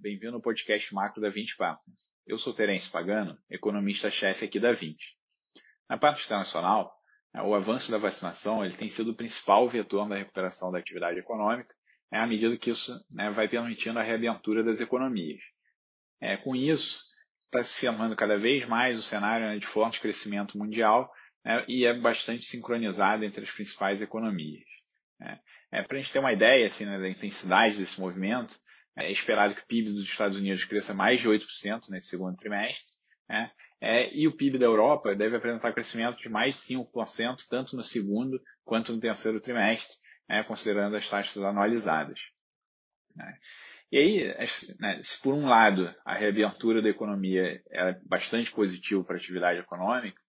bem-vindo ao podcast macro da 20 Partners. Eu sou Terence Pagano, economista-chefe aqui da 20. Na parte internacional, né, o avanço da vacinação ele tem sido o principal vetor da recuperação da atividade econômica, né, à medida que isso né, vai permitindo a reabertura das economias. É, com isso, está se formando cada vez mais o cenário né, de forte crescimento mundial né, e é bastante sincronizado entre as principais economias. Né. É, Para a gente ter uma ideia assim, né, da intensidade desse movimento, é esperado que o PIB dos Estados Unidos cresça mais de 8% nesse segundo trimestre, né, é, e o PIB da Europa deve apresentar crescimento de mais de 5%, tanto no segundo quanto no terceiro trimestre, né, considerando as taxas anualizadas. Né. E aí, né, se por um lado a reabertura da economia é bastante positiva para a atividade econômica,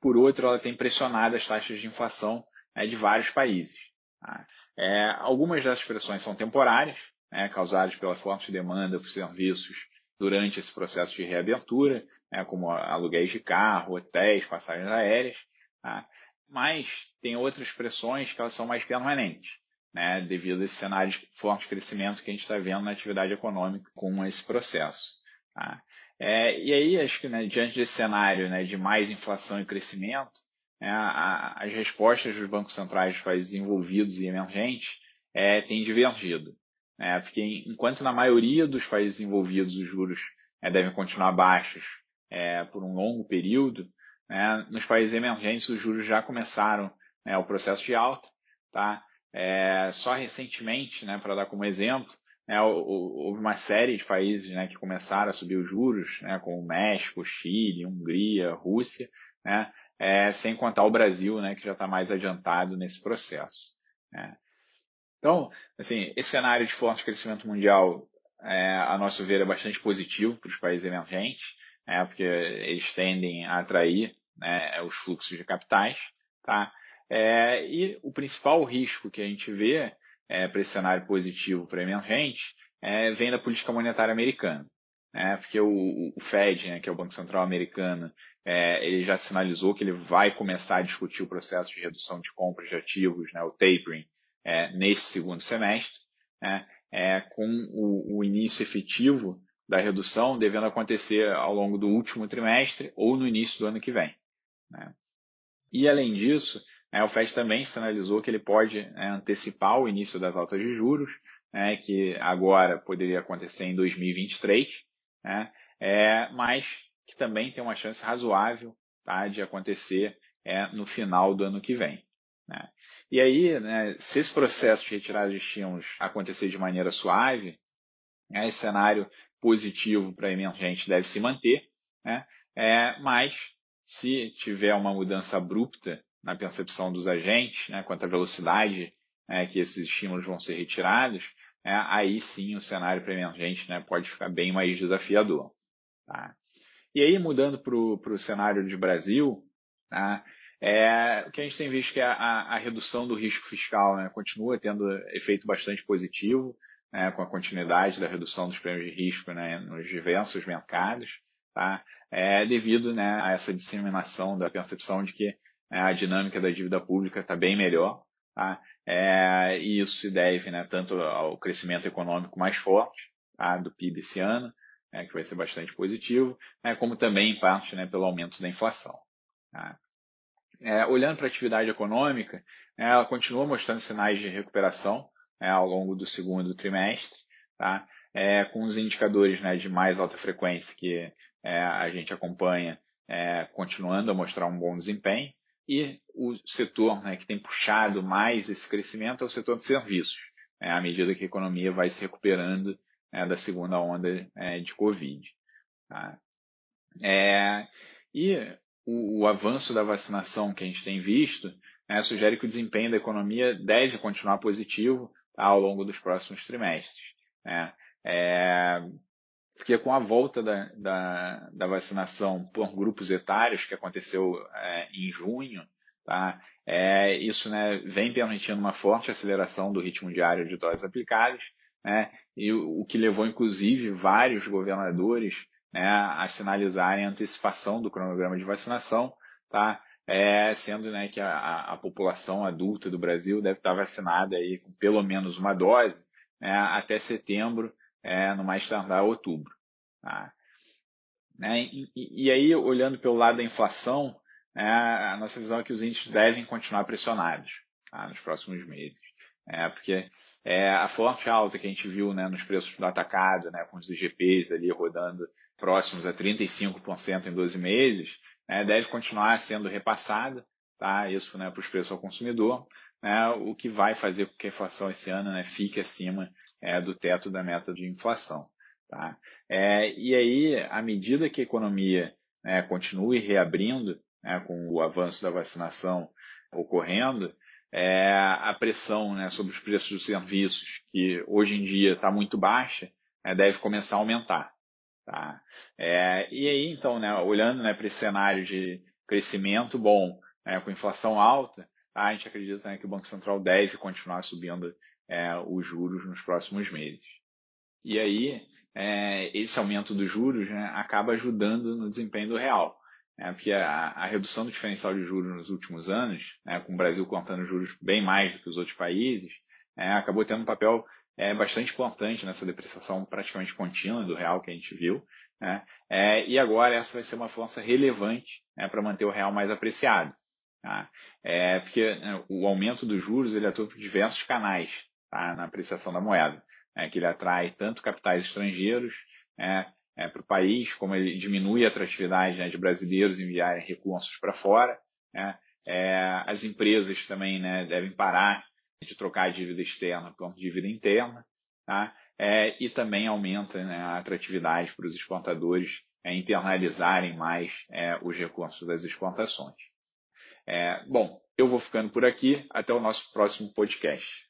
por outro ela tem pressionado as taxas de inflação né, de vários países. Tá? É, algumas dessas pressões são temporárias, né, causadas pela forte demanda por serviços durante esse processo de reabertura, né, como aluguéis de carro, hotéis, passagens aéreas, tá? mas tem outras pressões que elas são mais permanentes né, devido a esse cenário de forte crescimento que a gente está vendo na atividade econômica com esse processo. Tá? É, e aí, acho que né, diante desse cenário né, de mais inflação e crescimento, né, a, as respostas dos bancos centrais dos países desenvolvidos e emergentes é, têm divergido. Né, porque enquanto na maioria dos países desenvolvidos os juros é, devem continuar baixos é, por um longo período, né, nos países emergentes os juros já começaram né, o processo de alta, tá? É, só recentemente, né, para dar como exemplo, né, houve uma série de países né, que começaram a subir os juros, né, como México, Chile, Hungria, Rússia, né, é, sem contar o Brasil, né, que já está mais adiantado nesse processo. Né. Então, assim, esse cenário de forte crescimento mundial, é, a nosso ver, é bastante positivo para os países emergentes, né, porque eles tendem a atrair né, os fluxos de capitais, tá? É, e o principal risco que a gente vê é, para esse cenário positivo para emergente é, vem da política monetária americana. Né? Porque o, o Fed, né, que é o Banco Central americano, é, ele já sinalizou que ele vai começar a discutir o processo de redução de compras de ativos, né, o tapering, é, nesse segundo semestre, né, é, com o, o início efetivo da redução devendo acontecer ao longo do último trimestre ou no início do ano que vem. Né? E além disso, é, o FED também sinalizou que ele pode é, antecipar o início das altas de juros, né, que agora poderia acontecer em 2023, né, é, mas que também tem uma chance razoável tá, de acontecer é, no final do ano que vem. Né. E aí, né, se esse processo de retirada de estímulos acontecer de maneira suave, né, esse cenário positivo para emergente deve se manter, né, é, mas se tiver uma mudança abrupta na percepção dos agentes, né, quanto à velocidade né, que esses estímulos vão ser retirados, né, aí sim o cenário para emergente né, pode ficar bem mais desafiador. Tá? E aí, mudando para o cenário de Brasil, tá, é, o que a gente tem visto é que a, a, a redução do risco fiscal né, continua tendo efeito bastante positivo, né, com a continuidade da redução dos prêmios de risco né, nos diversos mercados, tá, é, devido né, a essa disseminação da percepção de que né, a dinâmica da dívida pública está bem melhor, tá? É, e isso se deve né, tanto ao crescimento econômico mais forte tá, do PIB esse ano, né, que vai ser bastante positivo, né, como também em parte né, pelo aumento da inflação. Tá? É, olhando para a atividade econômica, né, ela continua mostrando sinais de recuperação né, ao longo do segundo trimestre, tá? É, com os indicadores né, de mais alta frequência que é, a gente acompanha é, continuando a mostrar um bom desempenho, e o setor né, que tem puxado mais esse crescimento é o setor de serviços, né, à medida que a economia vai se recuperando da segunda onda é, de Covid. Tá? É, e o, o, avanço da vacinação que a gente tem visto né, sugere que o desempenho da economia deve continuar positivo tá, ao longo dos próximos trimestres. Né? É, porque com a volta da, da, da vacinação por grupos etários, que aconteceu é, em junho, tá? É, isso né, vem permitindo uma forte aceleração do ritmo diário de doses aplicadas, né, e o, o que levou inclusive vários governadores né, a sinalizarem a antecipação do cronograma de vacinação, tá? É, sendo né, que a, a, população adulta do Brasil deve estar vacinada aí com pelo menos uma dose né, até setembro é, no mais tardar outubro. Tá? Né? E, e, aí, olhando pelo lado da inflação, é, a nossa visão é que os índices devem continuar pressionados tá? nos próximos meses. É, porque é, a forte alta que a gente viu né, nos preços do atacado, né, com os IGPs ali rodando próximos a 35% em 12 meses, né, deve continuar sendo repassada, tá? isso né, para os preços ao consumidor, né, o que vai fazer com que a inflação esse ano né, fique acima é, do teto da meta de inflação. Tá? É, e aí, à medida que a economia né, continue reabrindo, né, com o avanço da vacinação ocorrendo, é, a pressão né, sobre os preços dos serviços, que hoje em dia está muito baixa, é, deve começar a aumentar. Tá? É, e aí, então, né, olhando né, para esse cenário de crescimento bom, né, com inflação alta, tá, a gente acredita né, que o Banco Central deve continuar subindo é, os juros nos próximos meses. E aí, é, esse aumento dos juros né, acaba ajudando no desempenho do real. Né, porque a, a, redução do diferencial de juros nos últimos anos, né, com o Brasil contando juros bem mais do que os outros países, é, acabou tendo um papel é, bastante importante nessa depreciação praticamente contínua do real que a gente viu. Né, é, e agora essa vai ser uma força relevante né, para manter o real mais apreciado. Tá? É, porque né, o aumento dos juros ele atua por diversos canais tá, na apreciação da moeda é, que ele atrai tanto capitais estrangeiros é, é, para o país, como ele diminui a atratividade né, de brasileiros enviarem recursos para fora. Né, é, as empresas também né, devem parar de trocar a dívida externa por dívida interna, tá? É, e também aumenta né, a atratividade para os exportadores é, internalizarem mais é, os recursos das exportações. É, bom, eu vou ficando por aqui. Até o nosso próximo podcast.